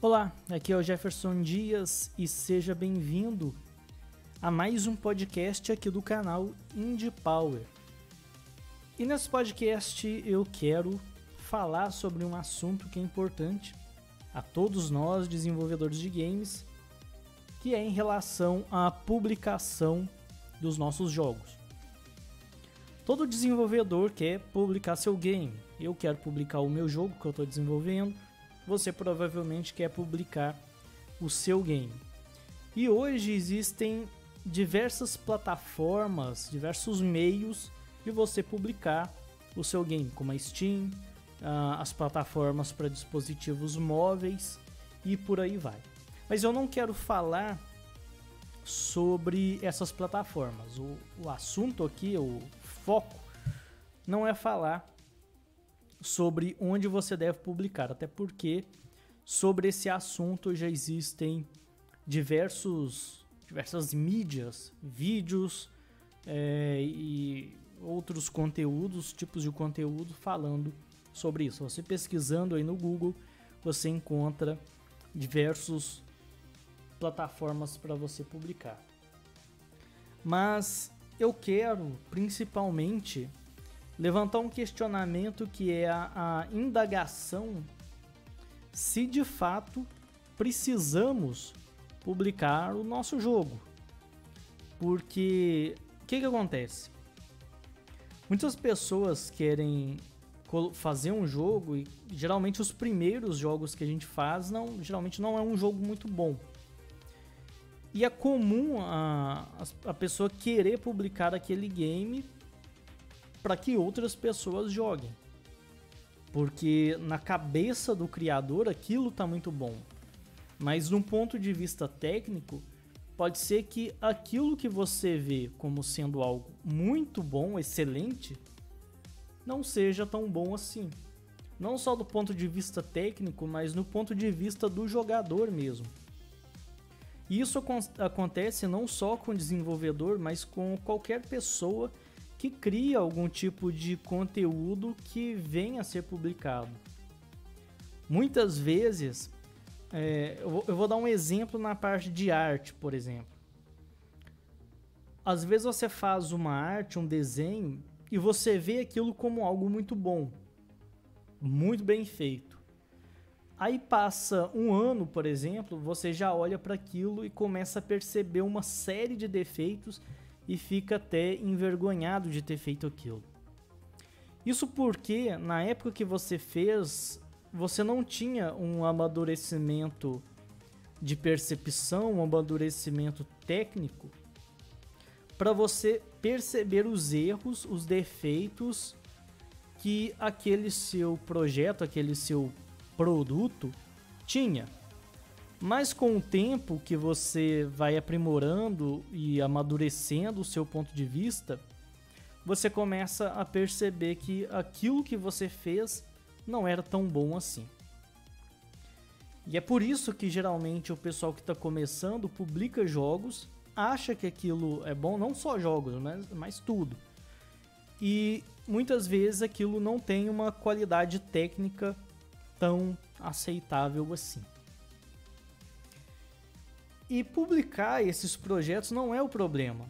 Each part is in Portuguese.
Olá, aqui é o Jefferson Dias e seja bem-vindo a mais um podcast aqui do canal Indie Power. E nesse podcast eu quero falar sobre um assunto que é importante a todos nós desenvolvedores de games, que é em relação à publicação dos nossos jogos. Todo desenvolvedor quer publicar seu game. Eu quero publicar o meu jogo que eu estou desenvolvendo você provavelmente quer publicar o seu game. E hoje existem diversas plataformas, diversos meios de você publicar o seu game, como a Steam, ah, as plataformas para dispositivos móveis e por aí vai. Mas eu não quero falar sobre essas plataformas. O, o assunto aqui, o foco, não é falar sobre onde você deve publicar, até porque sobre esse assunto já existem diversos, diversas mídias, vídeos é, e outros conteúdos, tipos de conteúdo falando sobre isso. Você pesquisando aí no Google, você encontra diversos plataformas para você publicar. Mas eu quero principalmente levantar um questionamento que é a, a indagação se de fato precisamos publicar o nosso jogo. Porque o que, que acontece? Muitas pessoas querem fazer um jogo e geralmente os primeiros jogos que a gente faz não, geralmente não é um jogo muito bom. E é comum a, a pessoa querer publicar aquele game para que outras pessoas joguem. Porque na cabeça do criador aquilo tá muito bom. Mas num ponto de vista técnico, pode ser que aquilo que você vê como sendo algo muito bom, excelente, não seja tão bom assim. Não só do ponto de vista técnico, mas no ponto de vista do jogador mesmo. E isso acontece não só com o desenvolvedor, mas com qualquer pessoa cria algum tipo de conteúdo que venha a ser publicado. Muitas vezes, é, eu, vou, eu vou dar um exemplo na parte de arte, por exemplo. Às vezes você faz uma arte, um desenho, e você vê aquilo como algo muito bom, muito bem feito. Aí passa um ano, por exemplo, você já olha para aquilo e começa a perceber uma série de defeitos e fica até envergonhado de ter feito aquilo. Isso porque na época que você fez, você não tinha um amadurecimento de percepção, um amadurecimento técnico para você perceber os erros, os defeitos que aquele seu projeto, aquele seu produto tinha. Mas com o tempo que você vai aprimorando e amadurecendo o seu ponto de vista, você começa a perceber que aquilo que você fez não era tão bom assim. E é por isso que geralmente o pessoal que está começando publica jogos, acha que aquilo é bom, não só jogos, mas, mas tudo. E muitas vezes aquilo não tem uma qualidade técnica tão aceitável assim. E publicar esses projetos não é o problema.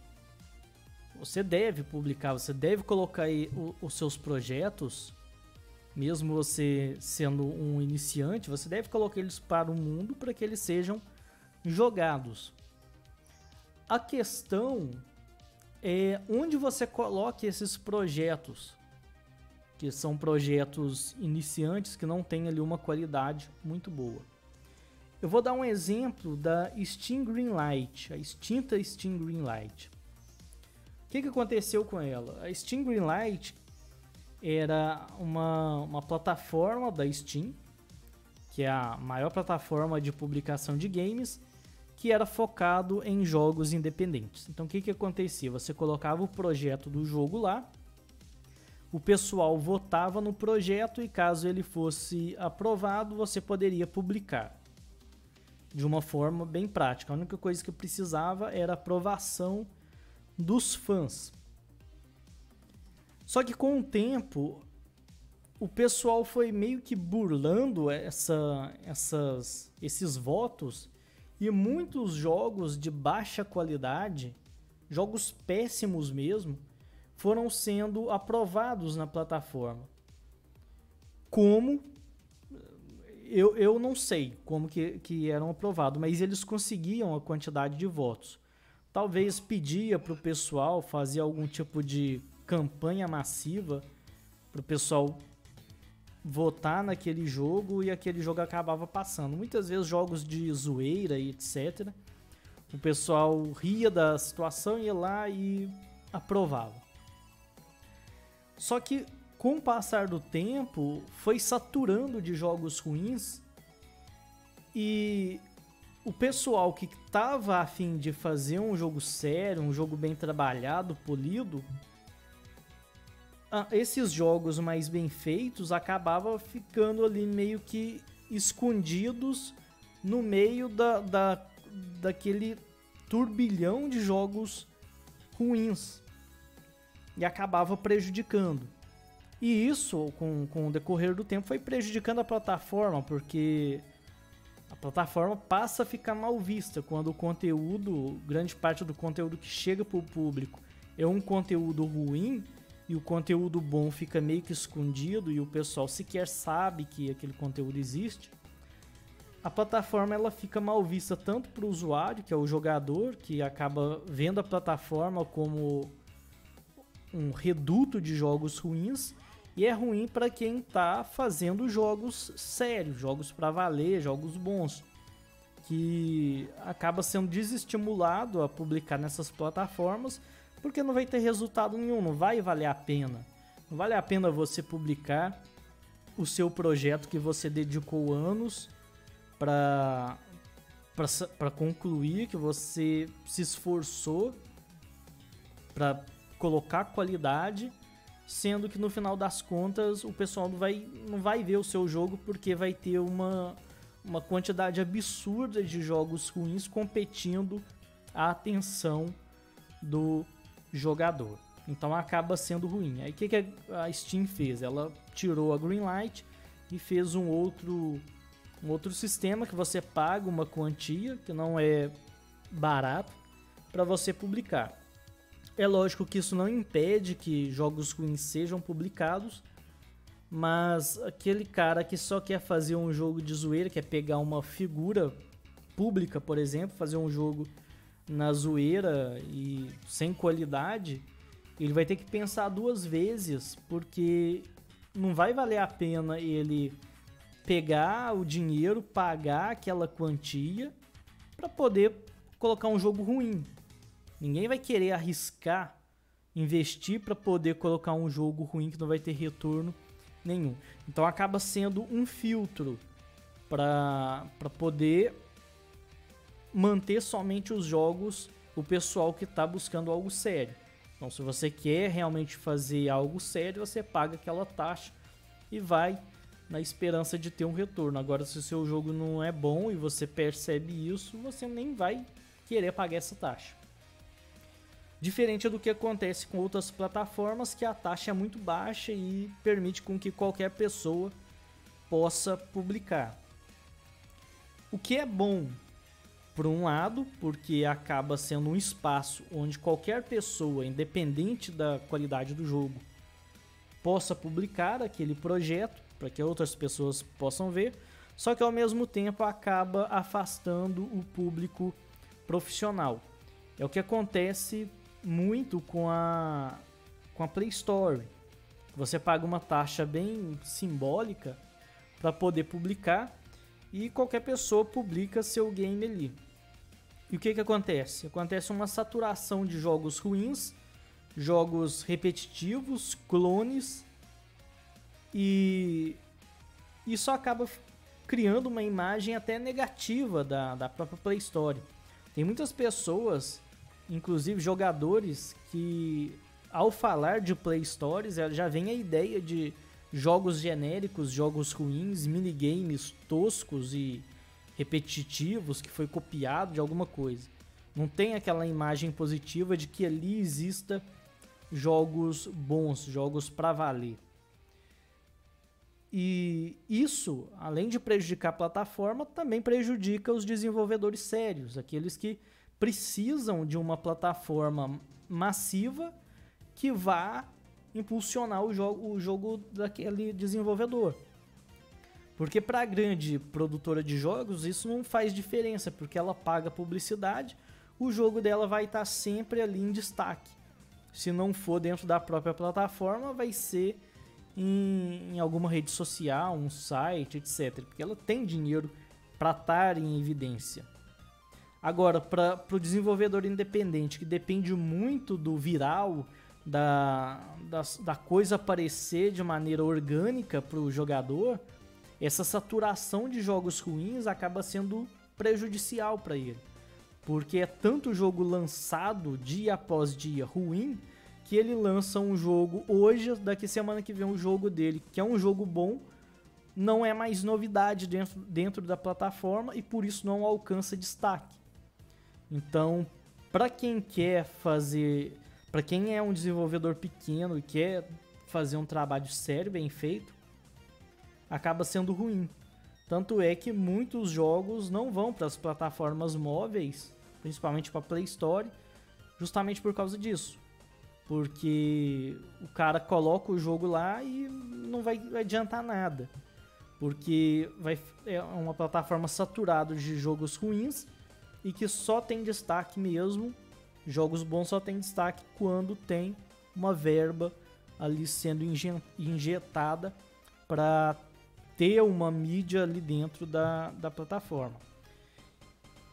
Você deve publicar, você deve colocar aí os seus projetos, mesmo você sendo um iniciante, você deve colocar eles para o mundo para que eles sejam jogados. A questão é onde você coloca esses projetos, que são projetos iniciantes que não têm ali uma qualidade muito boa. Eu vou dar um exemplo da Steam Greenlight, a extinta Steam Greenlight. O que, que aconteceu com ela? A Steam Greenlight era uma, uma plataforma da Steam, que é a maior plataforma de publicação de games, que era focado em jogos independentes. Então o que, que acontecia? Você colocava o projeto do jogo lá, o pessoal votava no projeto e caso ele fosse aprovado, você poderia publicar de uma forma bem prática. A única coisa que eu precisava era a aprovação dos fãs. Só que com o tempo, o pessoal foi meio que burlando essa, essas, esses votos e muitos jogos de baixa qualidade, jogos péssimos mesmo, foram sendo aprovados na plataforma. Como? Eu, eu não sei como que, que eram aprovados, mas eles conseguiam a quantidade de votos. Talvez pedia para o pessoal fazer algum tipo de campanha massiva para o pessoal votar naquele jogo e aquele jogo acabava passando. Muitas vezes jogos de zoeira e etc. O pessoal ria da situação, ia lá e aprovava. Só que com o passar do tempo foi saturando de jogos ruins e o pessoal que estava afim de fazer um jogo sério, um jogo bem trabalhado, polido, ah, esses jogos mais bem feitos acabavam ficando ali meio que escondidos no meio da, da, daquele turbilhão de jogos ruins e acabava prejudicando. E isso, com, com o decorrer do tempo, foi prejudicando a plataforma, porque a plataforma passa a ficar mal vista quando o conteúdo, grande parte do conteúdo que chega para o público é um conteúdo ruim e o conteúdo bom fica meio que escondido e o pessoal sequer sabe que aquele conteúdo existe, a plataforma ela fica mal vista tanto para o usuário, que é o jogador, que acaba vendo a plataforma como um reduto de jogos ruins, e é ruim para quem está fazendo jogos sérios, jogos para valer, jogos bons, que acaba sendo desestimulado a publicar nessas plataformas porque não vai ter resultado nenhum, não vai valer a pena. Não vale a pena você publicar o seu projeto que você dedicou anos para para concluir, que você se esforçou para colocar qualidade, sendo que no final das contas o pessoal não vai, não vai ver o seu jogo porque vai ter uma, uma quantidade absurda de jogos ruins competindo a atenção do jogador. Então acaba sendo ruim. Aí o que, que a Steam fez? Ela tirou a Greenlight e fez um outro, um outro sistema que você paga uma quantia, que não é barato, para você publicar. É lógico que isso não impede que jogos ruins sejam publicados, mas aquele cara que só quer fazer um jogo de zoeira, quer pegar uma figura pública, por exemplo, fazer um jogo na zoeira e sem qualidade, ele vai ter que pensar duas vezes, porque não vai valer a pena ele pegar o dinheiro, pagar aquela quantia para poder colocar um jogo ruim. Ninguém vai querer arriscar investir para poder colocar um jogo ruim que não vai ter retorno nenhum. Então acaba sendo um filtro para poder manter somente os jogos o pessoal que está buscando algo sério. Então, se você quer realmente fazer algo sério, você paga aquela taxa e vai na esperança de ter um retorno. Agora, se o seu jogo não é bom e você percebe isso, você nem vai querer pagar essa taxa. Diferente do que acontece com outras plataformas, que a taxa é muito baixa e permite com que qualquer pessoa possa publicar. O que é bom por um lado, porque acaba sendo um espaço onde qualquer pessoa, independente da qualidade do jogo, possa publicar aquele projeto para que outras pessoas possam ver, só que ao mesmo tempo acaba afastando o público profissional. É o que acontece muito com a com a Play Store. Você paga uma taxa bem simbólica para poder publicar e qualquer pessoa publica seu game ali. E o que, que acontece? Acontece uma saturação de jogos ruins, jogos repetitivos, clones, e isso acaba criando uma imagem até negativa da, da própria Play Store. Tem muitas pessoas, inclusive jogadores, que ao falar de Play Stores já vem a ideia de jogos genéricos, jogos ruins, minigames toscos e repetitivos, que foi copiado de alguma coisa. Não tem aquela imagem positiva de que ali exista jogos bons, jogos para valer. E isso, além de prejudicar a plataforma, também prejudica os desenvolvedores sérios, aqueles que precisam de uma plataforma massiva que vá impulsionar o jogo, o jogo daquele desenvolvedor. Porque para a grande produtora de jogos isso não faz diferença, porque ela paga publicidade, o jogo dela vai estar tá sempre ali em destaque. Se não for dentro da própria plataforma, vai ser em, em alguma rede social, um site, etc. Porque ela tem dinheiro para estar em evidência. Agora, para o desenvolvedor independente, que depende muito do viral, da, da, da coisa aparecer de maneira orgânica para o jogador, essa saturação de jogos ruins acaba sendo prejudicial para ele. Porque é tanto jogo lançado dia após dia ruim que ele lança um jogo hoje, daqui semana que vem um jogo dele, que é um jogo bom, não é mais novidade dentro, dentro da plataforma e por isso não alcança destaque. Então, para quem quer fazer, para quem é um desenvolvedor pequeno e quer fazer um trabalho sério, bem feito, acaba sendo ruim. Tanto é que muitos jogos não vão para as plataformas móveis, principalmente para Play Store, justamente por causa disso. Porque o cara coloca o jogo lá e não vai adiantar nada. Porque vai, é uma plataforma saturada de jogos ruins e que só tem destaque mesmo. Jogos bons só tem destaque quando tem uma verba ali sendo injetada para ter uma mídia ali dentro da, da plataforma.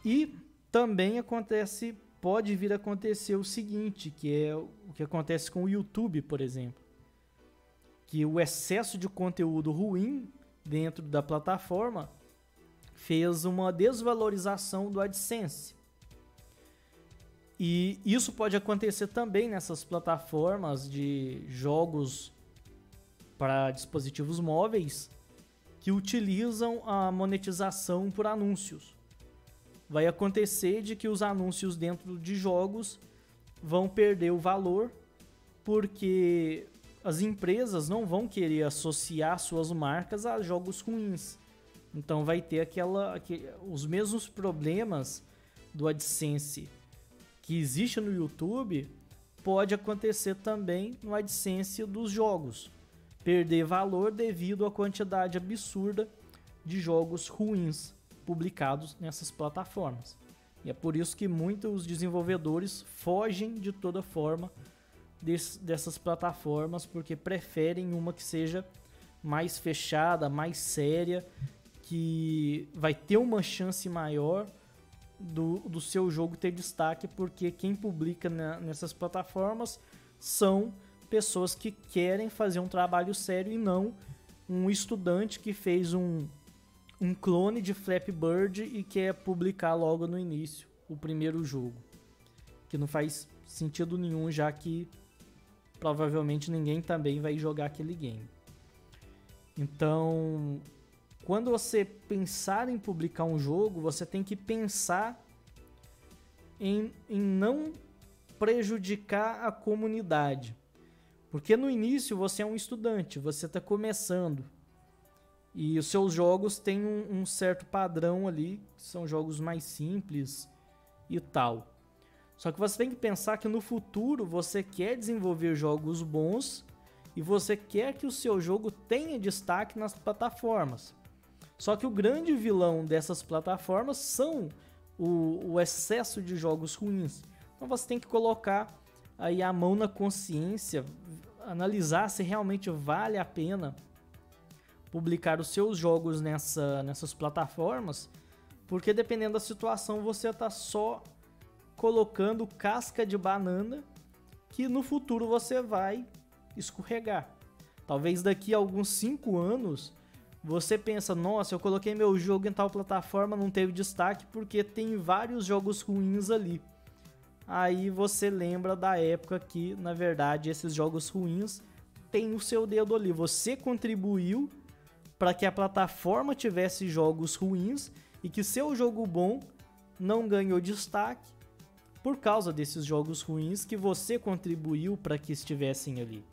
E também acontece pode vir a acontecer o seguinte, que é o que acontece com o YouTube, por exemplo. Que o excesso de conteúdo ruim dentro da plataforma fez uma desvalorização do AdSense. E isso pode acontecer também nessas plataformas de jogos para dispositivos móveis que utilizam a monetização por anúncios vai acontecer de que os anúncios dentro de jogos vão perder o valor porque as empresas não vão querer associar suas marcas a jogos ruins. Então vai ter aquela, aquele, os mesmos problemas do AdSense que existe no YouTube, pode acontecer também no AdSense dos jogos. Perder valor devido à quantidade absurda de jogos ruins publicados nessas plataformas. E é por isso que muitos desenvolvedores fogem de toda forma dessas plataformas porque preferem uma que seja mais fechada, mais séria, que vai ter uma chance maior do, do seu jogo ter destaque, porque quem publica na, nessas plataformas são pessoas que querem fazer um trabalho sério e não um estudante que fez um, um clone de Flappy Bird e quer publicar logo no início o primeiro jogo. Que não faz sentido nenhum, já que provavelmente ninguém também vai jogar aquele game. Então, quando você pensar em publicar um jogo, você tem que pensar em, em não prejudicar a comunidade. Porque no início você é um estudante, você está começando. E os seus jogos têm um, um certo padrão ali, são jogos mais simples e tal. Só que você tem que pensar que no futuro você quer desenvolver jogos bons e você quer que o seu jogo tenha destaque nas plataformas. Só que o grande vilão dessas plataformas são o, o, excesso de jogos ruins. Então você tem que colocar aí a mão na consciência, analisar se realmente vale a pena publicar os seus jogos nessa, nessas plataformas, porque dependendo da situação você está só colocando casca de banana que no futuro você vai escorregar. Talvez daqui a alguns 5 anos você pensa, nossa, eu coloquei meu jogo em tal plataforma, não teve destaque porque tem vários jogos ruins ali. Aí você lembra da época que, na verdade, esses jogos ruins têm o seu dedo ali. Você contribuiu para que a plataforma tivesse jogos ruins e que seu jogo bom não ganhou destaque por causa desses jogos ruins que você contribuiu para que estivessem ali.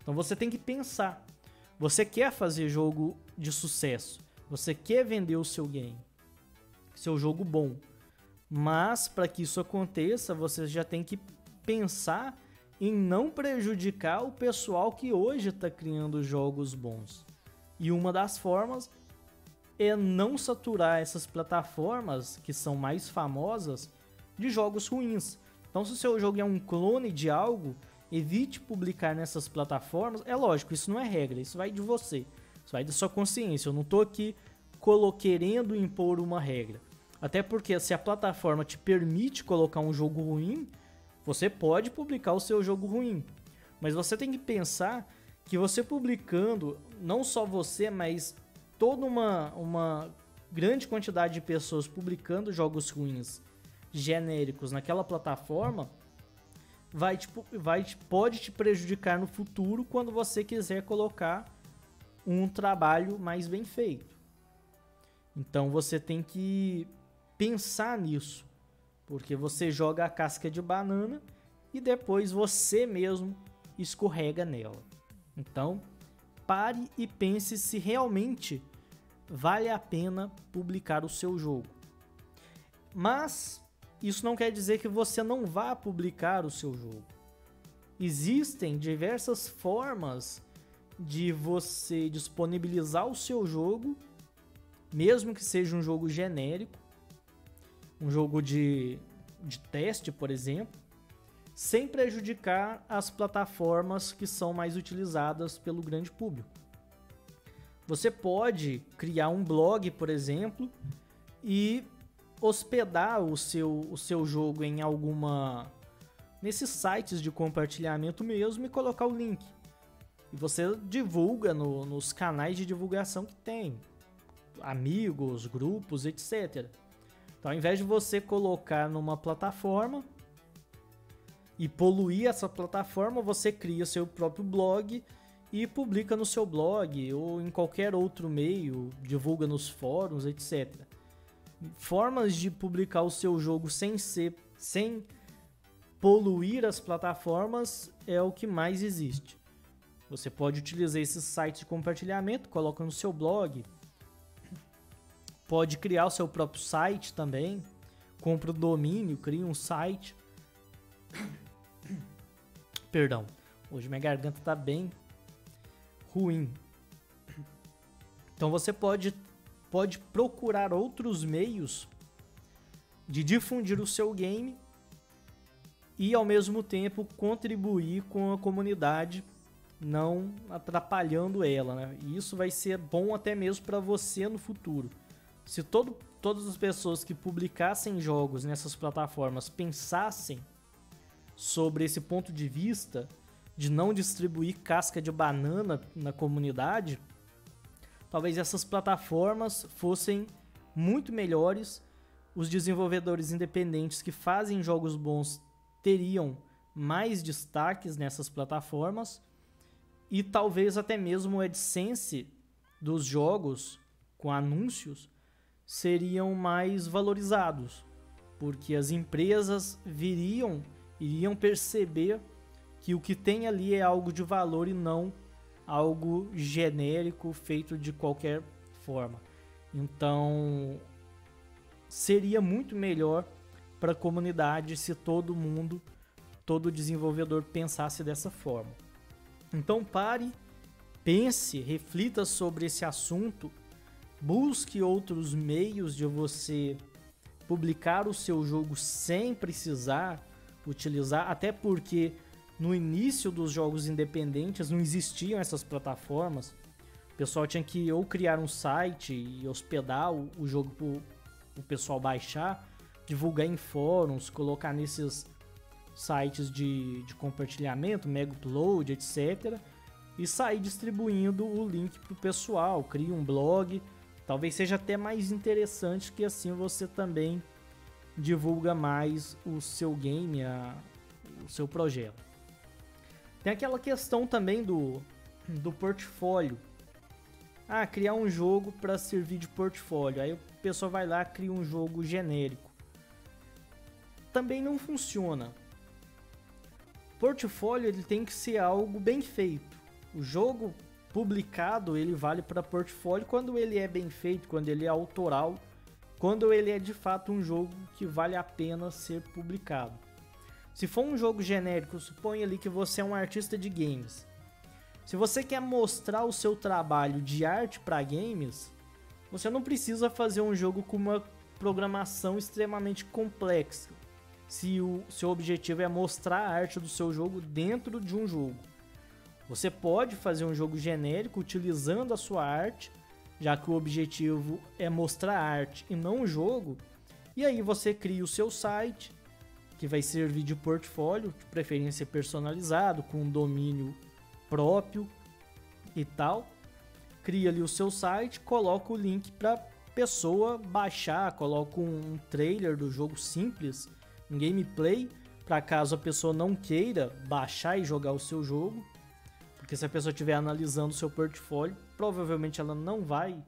Então você tem que pensar, Você quer fazer jogo de sucesso, você quer vender o seu game, seu jogo bom. Mas para que isso aconteça, você já tem que pensar em não prejudicar o pessoal que hoje está criando jogos bons. E uma das formas é não saturar essas plataformas que são mais famosas de jogos ruins. Então, se o seu jogo é um clone de algo, evite publicar nessas plataformas. É lógico, isso não é regra, isso vai de você, isso vai da sua consciência. Eu não estou aqui querendo impor uma regra. Até porque se a plataforma te permite colocar um jogo ruim, você pode publicar o seu jogo ruim. Mas você tem que pensar que você publicando, não só você, mas toda uma, uma grande quantidade de pessoas publicando jogos ruins genéricos naquela plataforma vai, tipo, vai pode te prejudicar no futuro quando você quiser colocar um trabalho mais bem feito. Então você tem que pensar nisso, porque você joga a casca de banana e depois você mesmo escorrega nela. Então, pare e pense se realmente vale a pena publicar o seu jogo. Mas isso não quer dizer que você não vá publicar o seu jogo. Existem diversas formas de você disponibilizar o seu jogo, mesmo que seja um jogo genérico, um jogo de, de teste, por exemplo, sem prejudicar as plataformas que são mais utilizadas pelo grande público. Você pode criar um blog, por exemplo, e hospedar o seu, o seu jogo em alguma. nesses sites de compartilhamento mesmo e colocar o link. E você divulga no, nos canais de divulgação que tem, amigos, grupos, etc. Então, ao invés de você colocar numa plataforma e poluir essa plataforma, você cria seu próprio blog e publica no seu blog ou em qualquer outro meio, divulga nos fóruns, etc. Formas de publicar o seu jogo sem ser sem poluir as plataformas é o que mais existe. Você pode utilizar esses sites de compartilhamento, coloca no seu blog. Pode criar o seu próprio site também. Compra o domínio, cria um site. Perdão, hoje minha garganta está bem ruim. Então você pode, pode procurar outros meios de difundir o seu game e ao mesmo tempo contribuir com a comunidade, não atrapalhando ela. Né? E isso vai ser bom até mesmo para você no futuro. Se todo, todas as pessoas que publicassem jogos nessas plataformas pensassem sobre esse ponto de vista, de não distribuir casca de banana na comunidade, talvez essas plataformas fossem muito melhores. Os desenvolvedores independentes que fazem jogos bons teriam mais destaques nessas plataformas e talvez até mesmo o AdSense dos jogos com anúncios seriam mais valorizados, porque as empresas viriam iriam perceber que o que tem ali é algo de valor e não algo genérico feito de qualquer forma. Então, seria muito melhor para a comunidade se todo mundo, todo desenvolvedor pensasse dessa forma. Então, pare, pense, reflita sobre esse assunto, busque outros meios de você publicar o seu jogo sem precisar utilizar, até porque no início dos jogos independentes não existiam essas plataformas. O pessoal tinha que ou criar um site e hospedar o, o jogo para o pessoal baixar, divulgar em fóruns, colocar nesses sites de, de compartilhamento, mega upload, etc. E sair distribuindo o link para o pessoal, cria um blog. Talvez seja até mais interessante que assim você também divulga mais o seu game, a, o seu projeto. Tem aquela questão também do, do portfólio. Ah, criar um jogo para servir de portfólio. Aí o pessoal vai lá cria um jogo genérico. Também não funciona. Portfólio ele tem que ser algo bem feito. O jogo publicado, ele vale para portfólio quando ele é bem feito, quando ele é autoral, quando ele é de fato um jogo que vale a pena ser publicado. Se for um jogo genérico, suponha ali que você é um artista de games. Se você quer mostrar o seu trabalho de arte para games, você não precisa fazer um jogo com uma programação extremamente complexa. Se o seu objetivo é mostrar a arte do seu jogo dentro de um jogo. Você pode fazer um jogo genérico utilizando a sua arte, já que o objetivo é mostrar a arte e não o jogo. E aí você cria o seu site, que vai servir de portfólio, de preferência personalizado, com domínio próprio e tal. Cria ali o seu site, coloca o link para pessoa baixar, coloca um trailer do jogo simples, um gameplay, para caso a pessoa não queira baixar e jogar o seu jogo. Porque se a pessoa estiver analisando o seu portfólio, provavelmente ela não vai,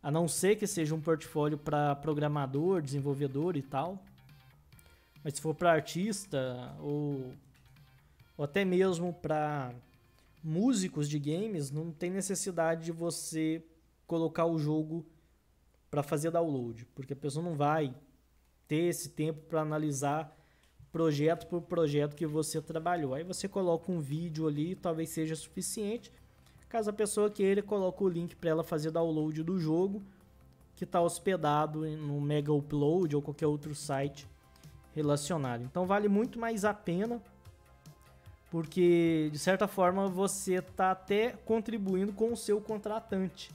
a não ser que seja um portfólio para programador, desenvolvedor e tal. Mas se for para artista ou, ou até mesmo para músicos de games, não tem necessidade de você colocar o jogo para fazer download, porque a pessoa não vai ter esse tempo para analisar projeto por projeto que você trabalhou. Aí você coloca um vídeo ali, talvez seja suficiente. Caso a pessoa queira, coloca o link para ela fazer download do jogo que está hospedado no Mega Upload ou qualquer outro site relacionado. Então vale muito mais a pena porque de certa forma você está até contribuindo com o seu contratante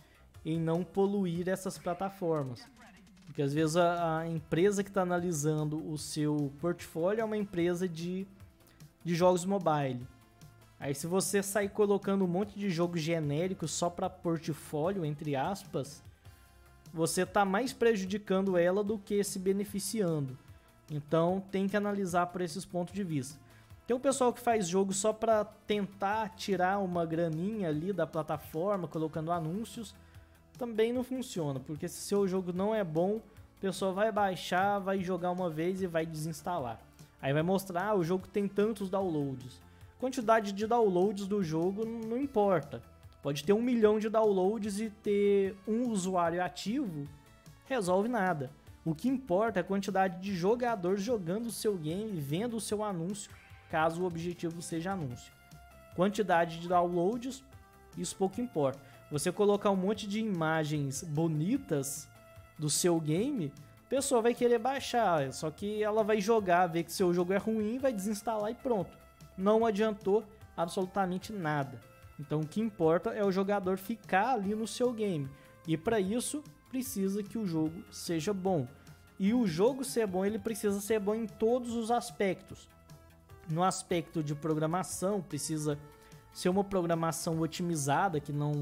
em não poluir essas plataformas. Porque às vezes a, a empresa que está analisando o seu portfólio é uma empresa de, de jogos mobile. Aí se você sair colocando um monte de jogo genérico só para portfólio, entre aspas, você está mais prejudicando ela do que se beneficiando. Então tem que analisar por esses pontos de vista. Tem um pessoal que faz jogo só para tentar tirar uma graninha ali da plataforma, colocando anúncios também não funciona, porque se seu jogo não é bom, o pessoal vai baixar, vai jogar uma vez e vai desinstalar. Aí vai mostrar, ah, o jogo tem tantos downloads. Quantidade de downloads do jogo não importa. Pode ter um milhão de downloads e ter um usuário ativo, resolve nada. O que importa é a quantidade de jogadores jogando o seu game e vendo o seu anúncio, caso o objetivo seja anúncio. Quantidade de downloads, isso pouco importa. Você colocar um monte de imagens bonitas do seu game, a pessoa vai querer baixar, só que ela vai jogar, ver que seu jogo é ruim, vai desinstalar e pronto. Não adiantou absolutamente nada. Então o que importa é o jogador ficar ali no seu game. E para isso precisa que o jogo seja bom. E o jogo ser bom, ele precisa ser bom em todos os aspectos. No aspecto de programação, precisa ser uma programação otimizada que não,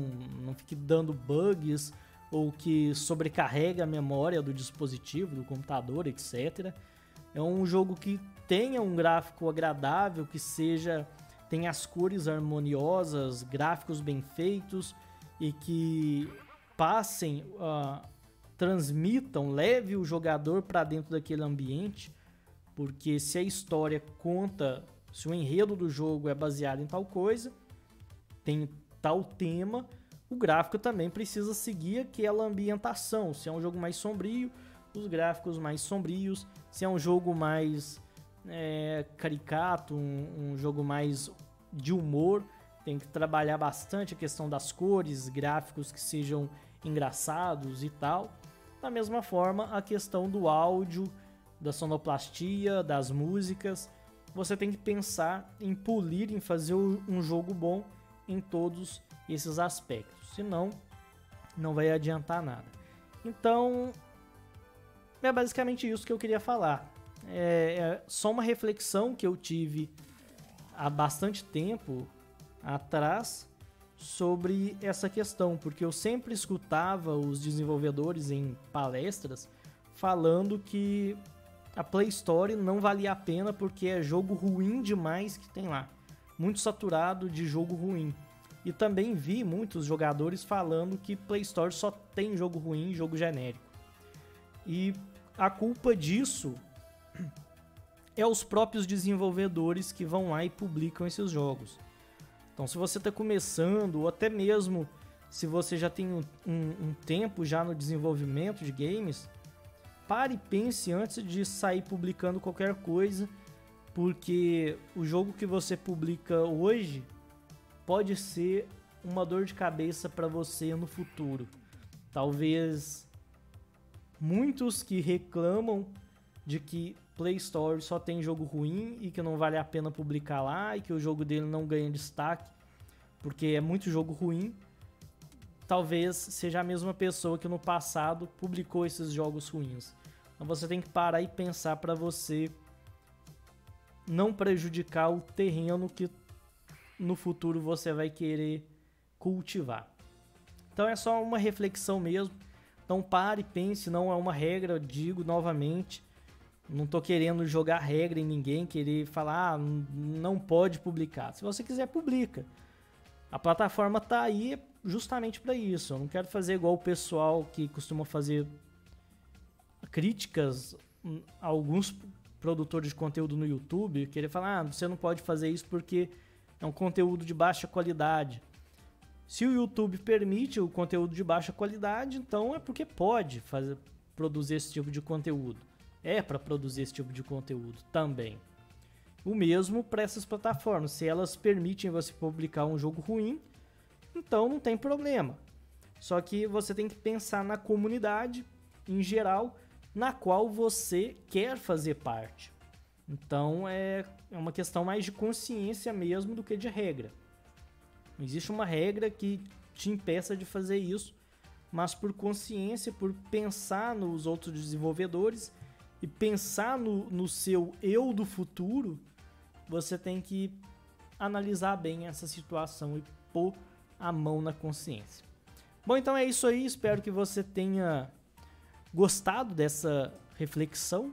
não fique dando bugs ou que sobrecarrega a memória do dispositivo, do computador, etc. É um jogo que tenha um gráfico agradável, que seja tenha as cores harmoniosas, gráficos bem feitos e que passem, uh, transmitam, leve o jogador para dentro daquele ambiente, porque se a história conta se o enredo do jogo é baseado em tal coisa, tem tal tema, o gráfico também precisa seguir aquela ambientação. Se é um jogo mais sombrio, os gráficos mais sombrios. Se é um jogo mais é, caricato, um, um jogo mais de humor, tem que trabalhar bastante a questão das cores, gráficos que sejam engraçados e tal. Da mesma forma, a questão do áudio, da sonoplastia, das músicas você tem que pensar em polir, em fazer um jogo bom em todos esses aspectos. Senão, não vai adiantar nada. Então, é basicamente isso que eu queria falar. É, é só uma reflexão que eu tive há bastante tempo atrás sobre essa questão, porque eu sempre escutava os desenvolvedores em palestras falando que a Play Store não valia a pena porque é jogo ruim demais que tem lá. Muito saturado de jogo ruim. E também vi muitos jogadores falando que Play Store só tem jogo ruim, jogo genérico. E a culpa disso é os próprios desenvolvedores que vão lá e publicam esses jogos. Então, se você está começando, ou até mesmo se você já tem um, um, um, tempo já no desenvolvimento de games, pare e pense antes de sair publicando qualquer coisa, porque o jogo que você publica hoje pode ser uma dor de cabeça para você no futuro. Talvez muitos que reclamam de que Play Store só tem jogo ruim e que não vale a pena publicar lá e que o jogo dele não ganha destaque porque é muito jogo ruim. Talvez seja a mesma pessoa que no passado publicou esses jogos ruins. Então você tem que parar e pensar para você não prejudicar o terreno que no futuro você vai querer cultivar. Então é só uma reflexão mesmo. Então pare, pense, não é uma regra, digo novamente. Não tô querendo jogar regra em ninguém, querer falar, ah, não pode publicar. Se você quiser, publica. A plataforma tá aí justamente para isso. Eu não quero fazer igual o pessoal que costuma fazer críticas a alguns produtores de conteúdo no YouTube, querer falar, ah, você não pode fazer isso porque é um conteúdo de baixa qualidade. Se o YouTube permite o conteúdo de baixa qualidade, então é porque pode fazer, produzir esse tipo de conteúdo é para produzir esse tipo de conteúdo também. O mesmo para essas plataformas. Se elas permitem você publicar um jogo ruim, então não tem problema. Só que você tem que pensar na comunidade em geral, na qual você quer fazer parte. Então é, é uma questão mais de consciência mesmo do que de regra. Não existe uma regra que te impeça de fazer isso, mas por consciência, por pensar nos outros desenvolvedores e pensar no, no seu eu do futuro, você tem que analisar bem essa situação e pôr a mão na consciência. Bom, então é isso aí. Espero que você tenha gostado dessa reflexão.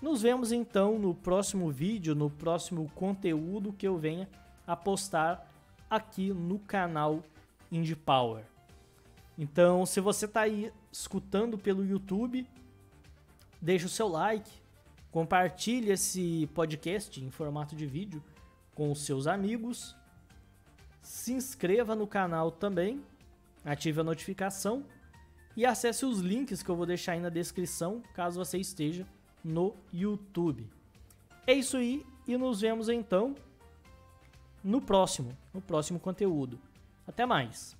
Nos vemos então no próximo vídeo, no próximo conteúdo que eu venha a postar aqui no canal Indie Power. Então, se você está aí escutando pelo YouTube, deixe o seu like, compartilhe esse podcast em formato de vídeo com os seus amigos, se inscreva no canal também, ative a notificação e acesse os links que eu vou deixar aí na descrição caso você esteja no YouTube. É isso aí e nos vemos então no próximo, no próximo conteúdo. Até mais.